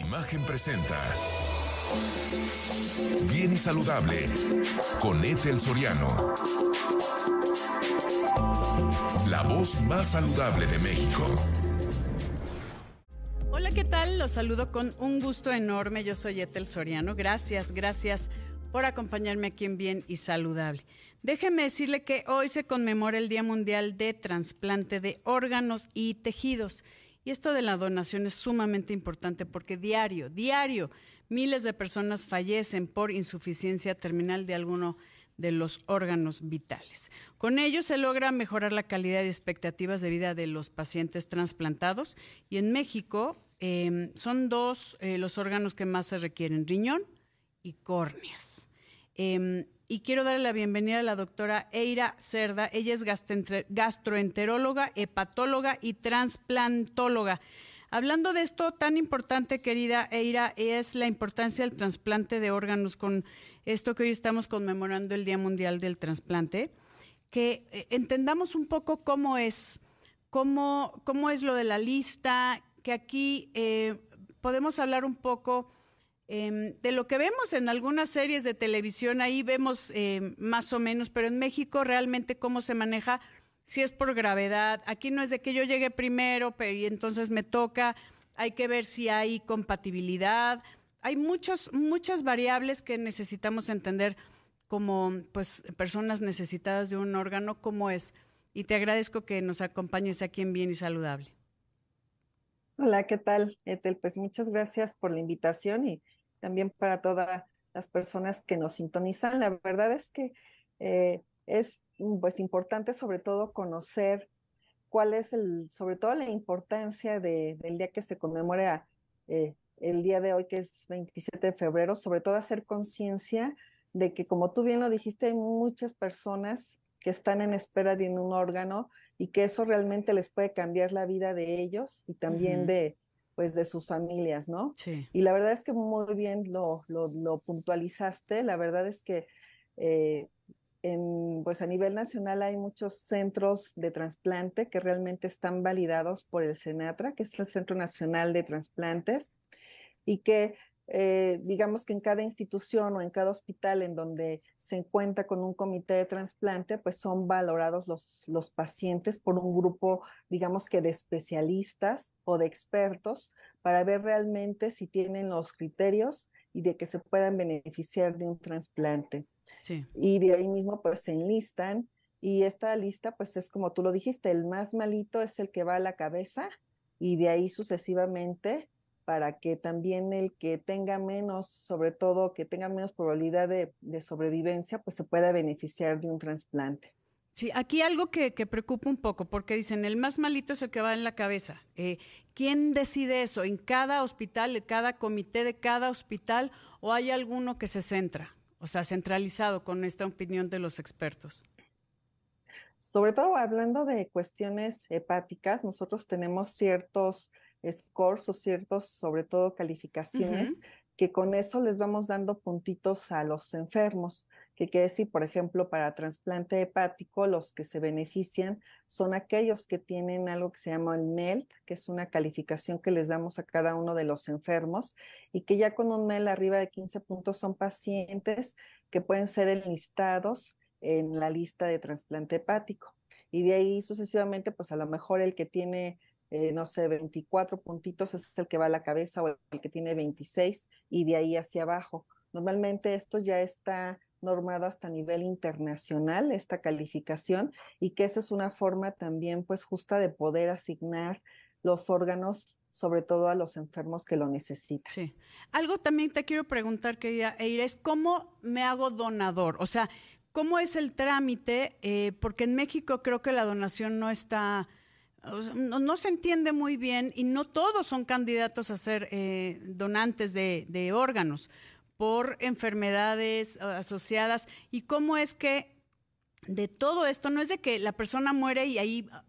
Imagen presenta Bien y Saludable con Ethel Soriano. La voz más saludable de México. Hola, ¿qué tal? Los saludo con un gusto enorme. Yo soy Ethel Soriano. Gracias, gracias por acompañarme aquí en Bien y Saludable. Déjeme decirle que hoy se conmemora el Día Mundial de Trasplante de Órganos y Tejidos. Y esto de la donación es sumamente importante porque diario, diario, miles de personas fallecen por insuficiencia terminal de alguno de los órganos vitales. Con ello se logra mejorar la calidad y expectativas de vida de los pacientes trasplantados y en México em, son dos eh, los órganos que más se requieren, riñón y córneas. Em, y quiero darle la bienvenida a la doctora Eira Cerda. Ella es gastroenteróloga, hepatóloga y transplantóloga. Hablando de esto tan importante, querida Eira, es la importancia del trasplante de órganos con esto que hoy estamos conmemorando el Día Mundial del Trasplante, que eh, entendamos un poco cómo es, cómo, cómo es lo de la lista, que aquí eh, podemos hablar un poco Em, de lo que vemos en algunas series de televisión, ahí vemos em, más o menos, pero en México realmente cómo se maneja, si es por gravedad, aquí no es de que yo llegue primero pero, y entonces me toca, hay que ver si hay compatibilidad, hay muchos, muchas variables que necesitamos entender como pues personas necesitadas de un órgano, cómo es. Y te agradezco que nos acompañes aquí en Bien y Saludable. Hola, ¿qué tal, Etel? Pues muchas gracias por la invitación y también para todas las personas que nos sintonizan. La verdad es que eh, es pues importante sobre todo conocer cuál es el, sobre todo la importancia de, del día que se conmemora eh, el día de hoy, que es 27 de febrero, sobre todo hacer conciencia de que, como tú bien lo dijiste, hay muchas personas que están en espera de un órgano y que eso realmente les puede cambiar la vida de ellos y también de, pues de sus familias, ¿no? Sí. Y la verdad es que muy bien lo, lo, puntualizaste, la verdad es que eh, en, pues a nivel nacional hay muchos centros de trasplante que realmente están validados por el CENATRA, que es el Centro Nacional de Trasplantes, y que eh, digamos que en cada institución o en cada hospital en donde se encuentra con un comité de trasplante, pues son valorados los, los pacientes por un grupo, digamos que de especialistas o de expertos para ver realmente si tienen los criterios y de que se puedan beneficiar de un trasplante. Sí. Y de ahí mismo pues se enlistan y esta lista pues es como tú lo dijiste, el más malito es el que va a la cabeza y de ahí sucesivamente para que también el que tenga menos, sobre todo que tenga menos probabilidad de, sobrevivencia, pues se pueda beneficiar de un trasplante. Sí, aquí algo que, preocupa un poco, porque dicen, el más malito es el que va en la cabeza. Eh, ¿Quién decide eso? ¿En cada hospital, en cada comité de cada hospital, o hay alguno que se centra, o sea, centralizado con esta opinión de los expertos? Sobre todo hablando de cuestiones hepáticas, nosotros tenemos ciertos scores o ciertos, sobre todo calificaciones, que con eso les vamos dando puntitos a los enfermos. Que quiere decir, por ejemplo, para trasplante hepático, los que se benefician son aquellos que tienen algo que se llama el MELT, que es una calificación que les damos a cada uno de los enfermos, y que ya con un MELT arriba de 15 puntos son pacientes que pueden ser enlistados en la lista de trasplante hepático. Y de ahí sucesivamente, pues a lo mejor el que tiene eh, no sé, 24 puntitos es el que va a la cabeza o el que tiene 26 y de ahí hacia abajo. Normalmente esto ya está normado hasta nivel internacional, esta calificación, y que esa es una forma también pues justa de poder asignar los órganos sobre todo a los enfermos que lo necesitan. Sí. Algo también te quiero preguntar, querida Eira, es cómo me hago donador. O sea, ¿cómo es el trámite? Eh, porque en México creo que la donación no está no, se entiende muy bien y no todos son candidatos a ser eh, donantes de, órganos por enfermedades eh, asociadas. ¿Y cómo es que de todo esto no es de que la persona muere y ahí ah,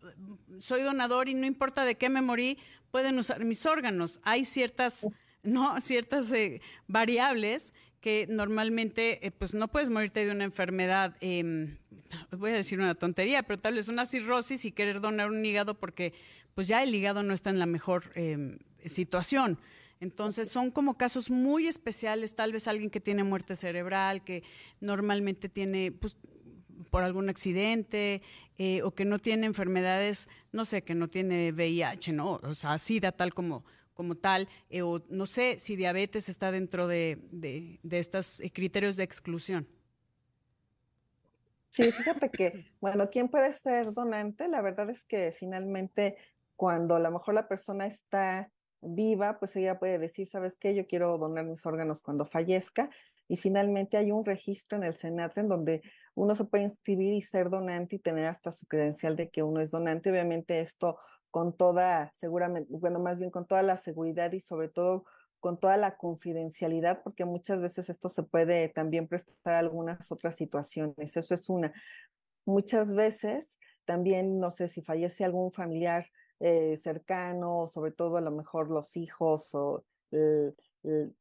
soy donador y no importa de qué me morí, pueden usar mis órganos? Hay ciertas, no, ciertas eh, variables que normalmente pues no puedes morirte de una enfermedad em, voy a decir una tontería, pero tal vez una cirrosis y querer donar un hígado porque pues ya el hígado no está en la mejor em, situación. Entonces son como casos muy especiales, tal vez alguien que tiene muerte cerebral, que normalmente tiene, pues, por algún accidente eh, o que no tiene enfermedades, no sé, que no tiene VIH, ¿no? O sea, SIDA tal como, como tal, eh, o no sé si diabetes está dentro de, de, de estos eh, criterios de exclusión. Sí, fíjate que, bueno, ¿quién puede ser donante? La verdad es que finalmente cuando a lo mejor la persona está viva, pues ella puede decir, ¿sabes qué? Yo quiero donar mis órganos cuando fallezca. Y finalmente hay un registro en el Senatre en donde uno se puede inscribir y ser donante y tener hasta su credencial de que uno es donante. Obviamente esto con toda, seguramente, bueno, más bien con toda la seguridad y sobre todo con toda la confidencialidad, porque muchas veces esto se puede también prestar a algunas otras situaciones. Eso es una. Muchas veces también, no sé, si fallece algún familiar eh, cercano, sobre todo a lo mejor los hijos o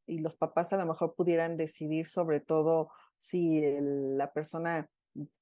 y los papás a lo mejor pudieran decidir sobre todo si la persona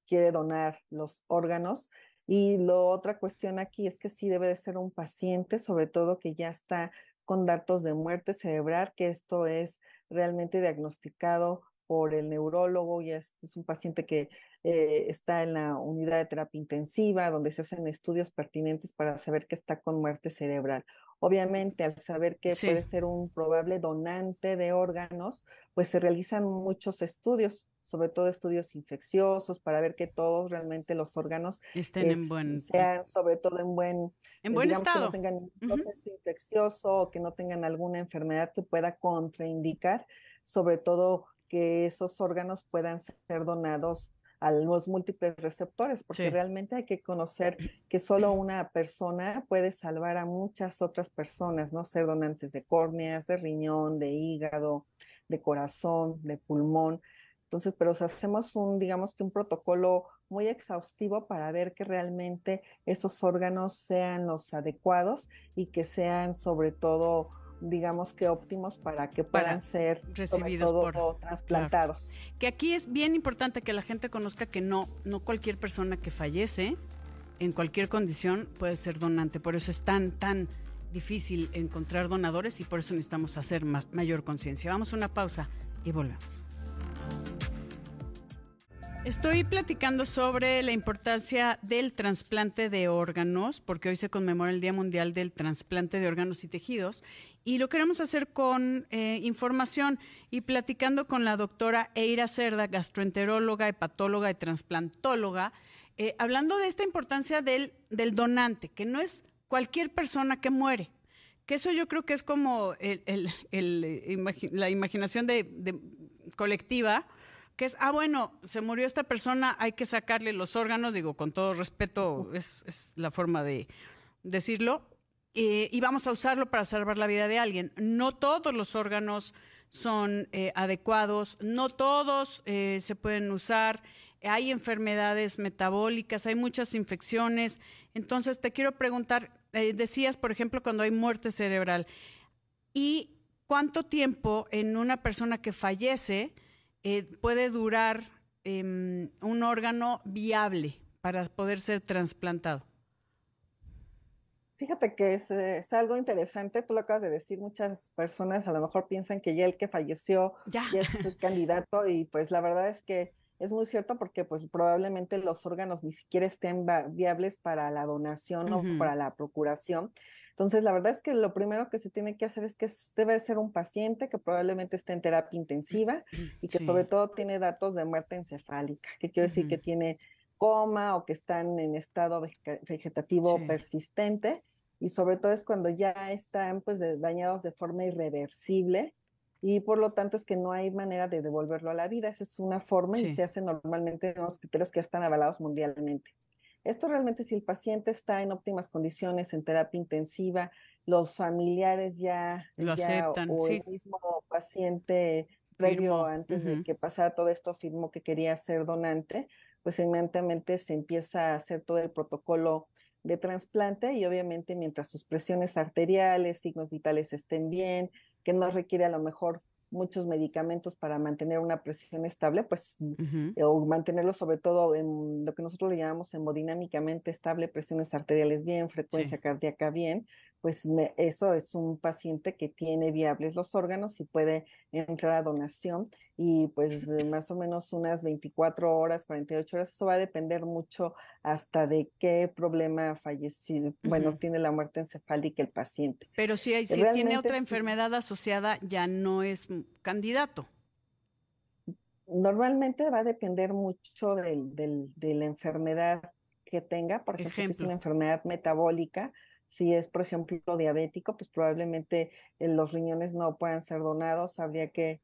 quiere donar los órganos. Y la otra cuestión aquí es que sí debe de ser un paciente, sobre todo que ya está con datos de muerte cerebral, que esto es realmente diagnosticado por el neurólogo, y es, un paciente que eh, está en la unidad de terapia intensiva, donde se hacen estudios pertinentes para saber que está con muerte cerebral. Obviamente, al saber que puede ser un probable donante de órganos, pues se realizan muchos estudios, sobre todo estudios infecciosos, para ver que todos realmente los órganos estén en buen sean sobre todo en buen en buen estado, que no tengan un proceso infeccioso o que no tengan alguna enfermedad que pueda contraindicar, sobre todo que esos órganos puedan ser donados a los múltiples receptores, porque realmente hay que conocer que solo una persona puede salvar a muchas otras personas, ¿no? Ser donantes de córneas, de riñón, de hígado, de corazón, de pulmón. Entonces, pero hacemos un, digamos que un protocolo muy exhaustivo para ver que realmente esos órganos sean los adecuados y que sean sobre todo digamos que óptimos para que puedan ser recibidos por trasplantados. Que aquí es bien importante que la gente conozca que no, no cualquier persona que fallece en cualquier condición puede ser donante. Por eso es tan, tan difícil encontrar donadores y por eso necesitamos hacer mayor conciencia. Vamos a una pausa y volvemos. Estoy platicando sobre la importancia del trasplante de órganos, porque hoy se conmemora el Día Mundial del Trasplante de Órganos y Tejidos, y lo queremos hacer con eh, información y platicando con la doctora Eira Cerda, gastroenteróloga, hepatóloga y transplantóloga, eh, hablando de esta importancia del, del donante, que no es cualquier persona que muere, que eso yo creo que es como el, la imaginación de colectiva, que es, ah, bueno, se murió esta persona, hay que sacarle los órganos, digo, con todo respeto, es, la forma de decirlo, eh, y vamos a usarlo para salvar la vida de alguien. No todos los órganos son eh, adecuados, no todos eh, se pueden usar, hay enfermedades metabólicas, hay muchas infecciones. Entonces, te quiero preguntar, decías, por ejemplo, cuando hay muerte cerebral, ¿y cuánto tiempo en una persona que fallece, eh, puede durar em, un órgano viable para poder ser trasplantado? Fíjate que es, algo interesante, tú lo acabas de decir, muchas personas a lo mejor piensan que ya el que falleció ya, es el candidato y pues la verdad es que es muy cierto porque pues probablemente los órganos ni siquiera estén viables para la donación o para la procuración. Entonces, la verdad es que lo primero que se tiene que hacer es que debe ser un paciente que probablemente esté en terapia intensiva y que sobre todo tiene datos de muerte encefálica, que quiere decir que tiene coma o que están en estado vegetativo persistente y sobre todo es cuando ya están pues dañados de forma irreversible y por lo tanto es que no hay manera de devolverlo a la vida. Esa es una forma y se hace normalmente en los criterios que están avalados mundialmente. Esto realmente si el paciente está en óptimas condiciones, en terapia intensiva, los familiares ya lo aceptan, o el mismo paciente previo antes de que pasara todo esto firmó que quería ser donante, pues inmediatamente se empieza a hacer todo el protocolo de trasplante y obviamente mientras sus presiones arteriales, signos vitales estén bien, que no requiere a lo mejor muchos medicamentos para mantener una presión estable, pues, o mantenerlo sobre todo en lo que nosotros le llamamos hemodinámicamente estable, presiones arteriales bien, frecuencia cardíaca bien, pues eso es un paciente que tiene viables los órganos y puede entrar a donación y pues más o menos unas 24 horas, 48 horas, eso va a depender mucho hasta de qué problema falleció, bueno, tiene la muerte encefálica el paciente. Pero si, si tiene otra enfermedad asociada, ya no es candidato. Normalmente va a depender mucho del, del, de la enfermedad que tenga, por ejemplo, si es una enfermedad metabólica, si es, por ejemplo, diabético, pues probablemente eh, los riñones no puedan ser donados, habría que,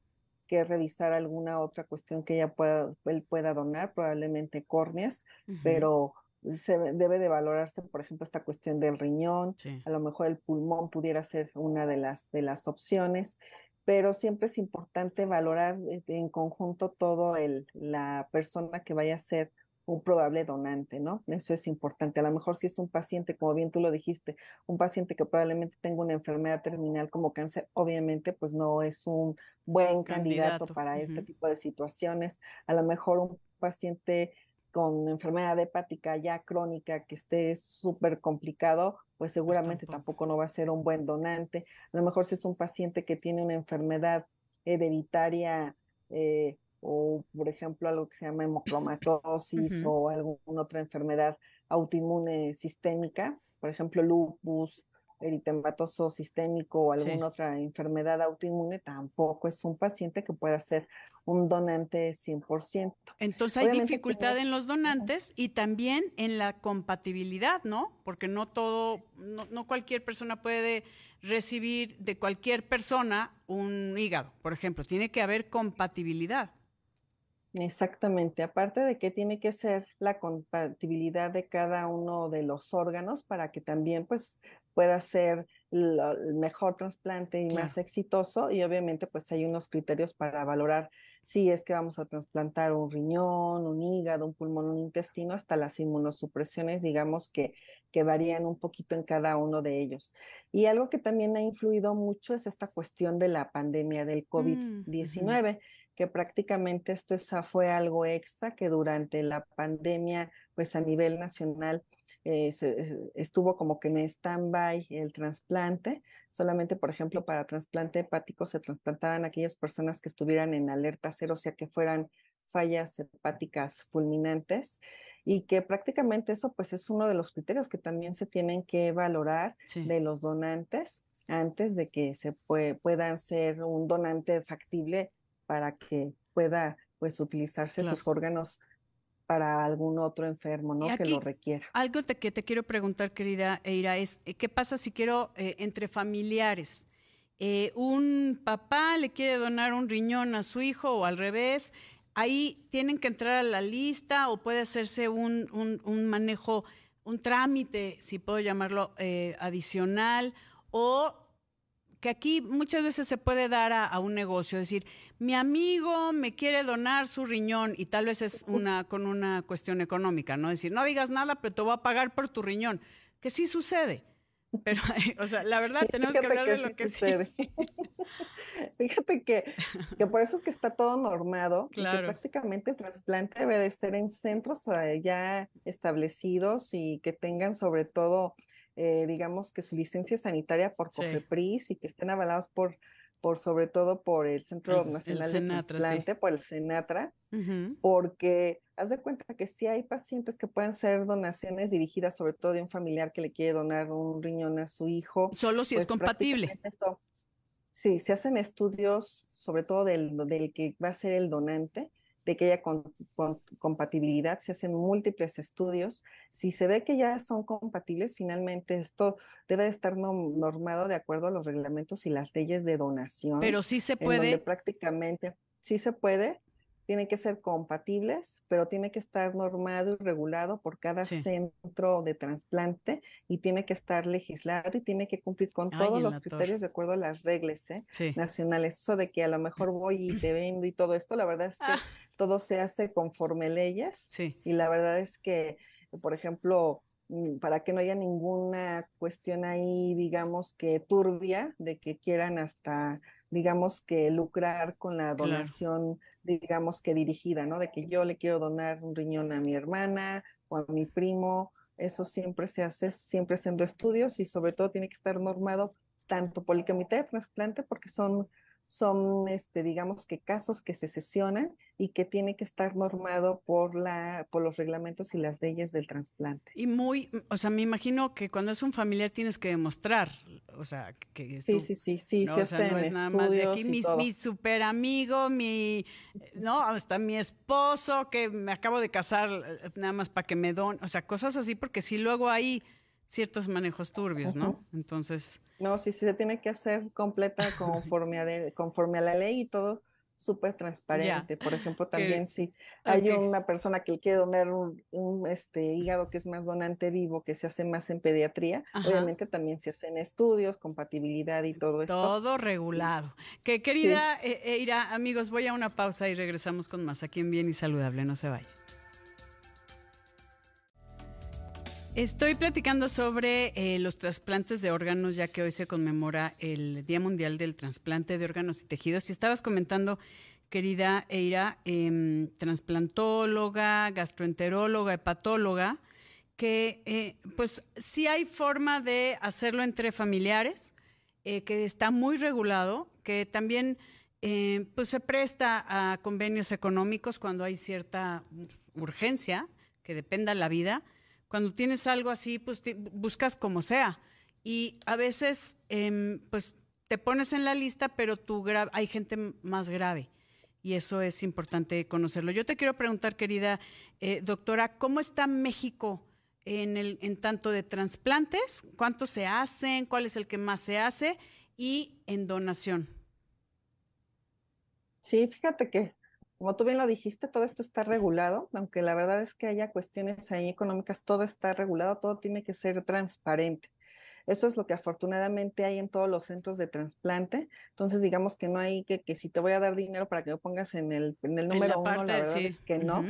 que revisar alguna otra cuestión que ella pueda, él pueda donar, probablemente córneas, pero se debe de valorarse, por ejemplo, esta cuestión del riñón, a lo mejor el pulmón pudiera ser una de las, de las opciones, pero siempre es importante valorar eh, en conjunto todo el, la persona que vaya a ser un probable donante, ¿no? Eso es importante. A lo mejor si es un paciente, como bien tú lo dijiste, un paciente que probablemente tenga una enfermedad terminal como cáncer, obviamente pues no es un buen candidato, para este tipo de situaciones. A lo mejor un paciente con enfermedad hepática ya crónica que esté súper complicado, pues, pues seguramente tampoco. no va a ser un buen donante. A lo mejor si es un paciente que tiene una enfermedad hereditaria eh, o por ejemplo algo que se llama hemocromatosis o alguna otra enfermedad autoinmune sistémica, por ejemplo lupus, eritematoso sistémico o alguna otra enfermedad autoinmune, tampoco es un paciente que pueda ser un donante 100%. Entonces hay dificultad en los donantes y también en la compatibilidad, ¿no? Porque no todo, no, no cualquier persona puede recibir de cualquier persona un hígado, por ejemplo, tiene que haber compatibilidad. Exactamente, aparte de que tiene que ser la compatibilidad de cada uno de los órganos para que también pues pueda ser el mejor trasplante y más exitoso y obviamente pues hay unos criterios para valorar si es que vamos a trasplantar un riñón, un hígado, un pulmón, un intestino, hasta las inmunosupresiones digamos que, que varían un poquito en cada uno de ellos. Y algo que también ha influido mucho es esta cuestión de la pandemia del mm, COVID-19 que prácticamente esto fue algo extra que durante la pandemia, pues a nivel nacional, eh, eh, estuvo como que en stand-by el trasplante. Solamente, por ejemplo, para trasplante hepático se trasplantaban aquellas personas que estuvieran en alerta cero, o sea, que fueran fallas hepáticas fulminantes y que prácticamente eso pues es uno de los criterios que también se tienen que valorar de los donantes antes de que se puedan ser un donante factible para que pueda pues utilizarse sus órganos para algún otro enfermo, ¿no? que lo requiera. Algo que te quiero preguntar, querida Eira, es eh, ¿qué pasa si quiero eh, entre familiares? Eh, un papá le quiere donar un riñón a su hijo o al revés, ahí tienen que entrar a la lista o puede hacerse un, un, manejo, un trámite, si puedo llamarlo, adicional, o que aquí muchas veces se puede dar a, un negocio, es decir, mi amigo me quiere donar su riñón y tal vez es una con una cuestión económica, ¿no? Es decir, no digas nada, pero te voy a pagar por tu riñón, que sí sucede. Pero, o sea, la verdad, tenemos que hablar de lo que sucede. Sí. Fíjate que, que, por eso es que está todo normado, claro. que prácticamente el trasplante debe de ser en centros ya establecidos y que tengan sobre todo eh, digamos que su licencia sanitaria por COFEPRIS y que estén avalados por, por sobre todo por el Centro Nacional de Trasplante, por el Senatra, porque haz de cuenta que sí hay pacientes que pueden ser donaciones dirigidas sobre todo de un familiar que le quiere donar un riñón a su hijo. Solo si es pues compatible. sí, se hacen estudios sobre todo del, del que va a ser el donante de que haya compatibilidad, se hacen múltiples estudios. Si se ve que ya son compatibles, finalmente esto debe de estar normado de acuerdo a los reglamentos y las leyes de donación. Pero sí se puede. prácticamente sí se puede, tienen que ser compatibles, pero tiene que estar normado y regulado por cada centro de trasplante y tiene que estar legislado y tiene que cumplir con todos los criterios de acuerdo a las reglas ¿eh? nacionales. Eso de que a lo mejor voy y te vendo y todo esto, la verdad es que ah todo se hace conforme leyes. Sí. Y la verdad es que, por ejemplo, mm, para que no haya ninguna cuestión ahí, digamos que turbia, de que quieran hasta, digamos que lucrar con la donación, digamos que dirigida, ¿no? De que yo le quiero donar un riñón a mi hermana o a mi primo eso siempre se hace, siempre haciendo estudios y sobre todo tiene que estar normado tanto por el comité de trasplante porque son son, este, digamos que casos que se sesionan y que tiene que estar normado por la, por los reglamentos y las leyes del trasplante. Y muy, o sea, me imagino que cuando es un familiar tienes que demostrar, o sea, que es sí, sí, sí, sí, no, o sea, no es nada más de aquí mi, mi super amigo, mi, no, hasta mi esposo que me acabo de casar eh, nada más para que me don, o sea, cosas así porque si luego hay ciertos manejos turbios, ¿no? Entonces. No, sí, sí se tiene que hacer completa conforme a, conforme a la ley y todo súper transparente. Por ejemplo, también si hay una persona que quiere donar un, este hígado que es más donante vivo, que se hace más en pediatría, obviamente también se hacen estudios, compatibilidad y todo esto. Todo regulado. Que querida sí. Eh, amigos, voy a una pausa y regresamos con más aquí en Bien y Saludable. No se vaya. Estoy platicando sobre eh, los trasplantes de órganos, ya que hoy se conmemora el Día Mundial del Trasplante de Órganos y Tejidos. Y estabas comentando, querida Eira, eh, transplantóloga, gastroenteróloga, hepatóloga, que eh, pues sí hay forma de hacerlo entre familiares, eh, que está muy regulado, que también eh, pues se presta a convenios económicos cuando hay cierta urgencia, que dependa la vida cuando tienes algo así, pues buscas como sea. Y a veces, eh, pues te pones en la lista, pero tú hay gente más grave. Y eso es importante conocerlo. Yo te quiero preguntar, querida eh, doctora, ¿cómo está México en, el, en tanto de trasplantes? ¿Cuántos se hacen? ¿Cuál es el que más se hace? Y en donación. Sí, fíjate que como tú bien lo dijiste, todo esto está regulado, aunque la verdad es que haya cuestiones ahí económicas, todo está regulado, todo tiene que ser transparente. Eso es lo que afortunadamente hay en todos los centros de trasplante. Entonces, digamos que no hay que, que si te voy a dar dinero para que lo pongas en el, en el número uno, la verdad es que no.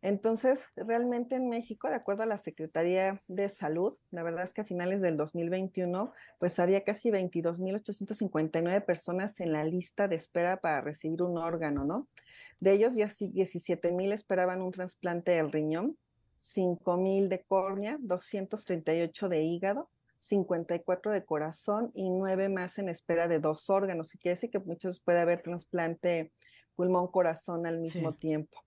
Entonces, realmente en México, de acuerdo a la Secretaría de Salud, la verdad es que a finales del 2021, pues había casi 22.859 personas en la lista de espera para recibir un órgano, ¿no? De ellos ya 17 mil esperaban un trasplante del riñón, 5 mil de córnea, 238 de hígado, 54 de corazón y 9 más en espera de dos órganos. Y quiere decir que muchos puede haber trasplante pulmón-corazón al mismo sí. tiempo.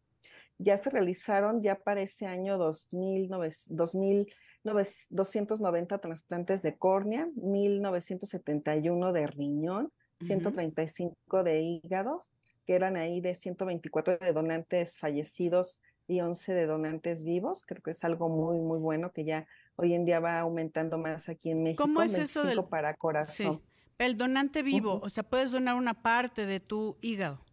Ya se realizaron ya para ese año 290 trasplantes de córnea, 1971 de riñón, uh -huh. 135 de hígado, que eran ahí de 124 de donantes fallecidos y 11 de donantes vivos. Creo que es algo muy, muy bueno que ya hoy en día va aumentando más aquí en México. ¿Cómo es eso del para corazón? Sí. El donante vivo, uh -huh. o sea, puedes donar una parte de tu hígado.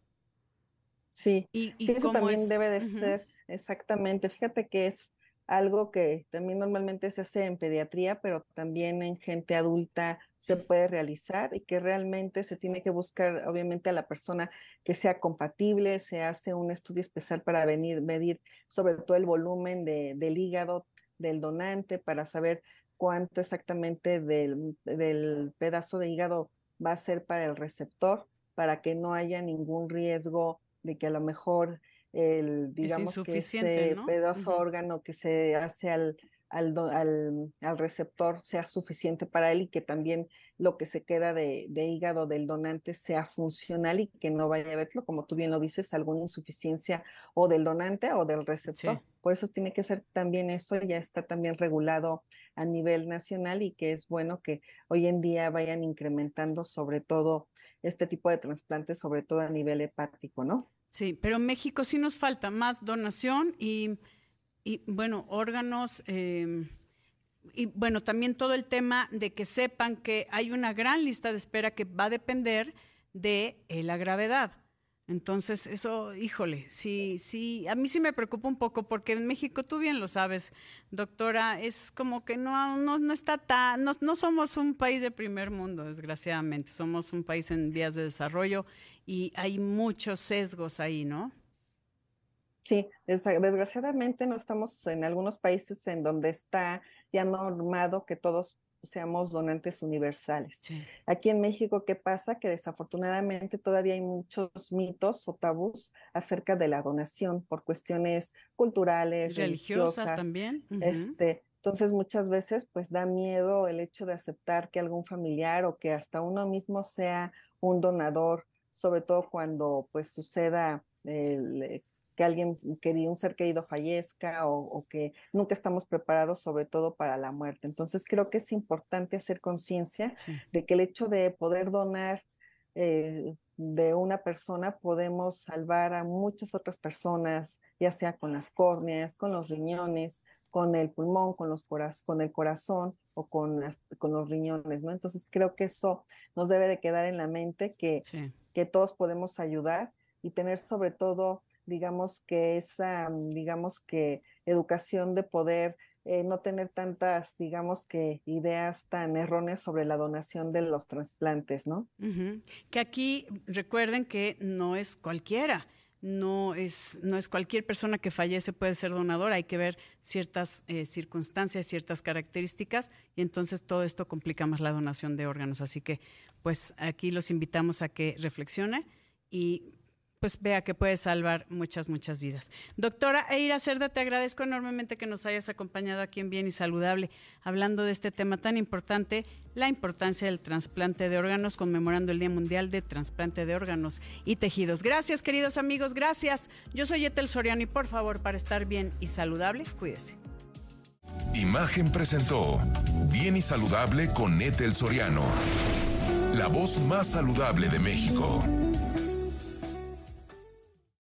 Sí, y, y sí eso también es? debe de uh -huh. ser exactamente. Fíjate que es algo que también normalmente se hace en pediatría, pero también en gente adulta se puede realizar y que realmente se tiene que buscar, obviamente, a la persona que sea compatible, se hace un estudio especial para venir, medir sobre todo el volumen de, del hígado del donante para saber cuánto exactamente del, del pedazo de hígado va a ser para el receptor, para que no haya ningún riesgo de que a lo mejor el, digamos que ese ¿no? pedazo uh -huh. órgano que se hace al, al, al, al, receptor sea suficiente para él y que también lo que se queda de, de, hígado del donante sea funcional y que no vaya a verlo, como tú bien lo dices, alguna insuficiencia o del donante o del receptor. Sí. Por eso tiene que ser también eso, ya está también regulado a nivel nacional y que es bueno que hoy en día vayan incrementando sobre todo este tipo de trasplantes, sobre todo a nivel hepático, ¿no? Sí, pero en México sí nos falta más donación y y bueno, órganos, eh, y bueno, también todo el tema de que sepan que hay una gran lista de espera que va a depender de eh, la gravedad. Entonces, eso, híjole, sí, sí, a mí sí me preocupa un poco porque en México, tú bien lo sabes, doctora, es como que no, no, no está tan, no, no somos un país de primer mundo, desgraciadamente, somos un país en vías de desarrollo y hay muchos sesgos ahí, ¿no? Sí, desgraciadamente no estamos en algunos países en donde está ya normado que todos seamos donantes universales. Sí. Aquí en México, ¿qué pasa? Que desafortunadamente todavía hay muchos mitos o tabús acerca de la donación por cuestiones culturales, religiosas, religiosas también. Uh -huh. Este, Entonces muchas veces pues da miedo el hecho de aceptar que algún familiar o que hasta uno mismo sea un donador, sobre todo cuando pues suceda el, que alguien querido, un ser querido fallezca o, que nunca estamos preparados sobre todo para la muerte. Entonces creo que es importante hacer conciencia de que el hecho de poder donar eh, de una persona podemos salvar a muchas otras personas, ya sea con las córneas, con los riñones, con el pulmón, con, los con el corazón o con, con los riñones, ¿no? Entonces creo que eso nos debe de quedar en la mente, que, que todos podemos ayudar y tener sobre todo digamos que esa, mm, digamos que educación de poder eh, no tener tantas, digamos que ideas tan erróneas sobre la donación de los trasplantes, ¿no? Que aquí recuerden que no es cualquiera. No es, no es cualquier persona que fallece puede ser donador, hay que ver ciertas eh, circunstancias, ciertas características, y entonces todo esto complica más la donación de órganos. Así que, pues aquí los invitamos a que reflexione y pues vea que puede salvar muchas, muchas vidas. Doctora Eira Cerda, te agradezco enormemente que nos hayas acompañado aquí en Bien y Saludable, hablando de este tema tan importante, la importancia del trasplante de órganos, conmemorando el Día Mundial de Trasplante de Órganos y Tejidos. Gracias, queridos amigos, gracias. Yo soy Etel Soriano y por favor, para estar bien y saludable, cuídese. Imagen presentó Bien y Saludable con Etel Soriano, la voz más saludable de México.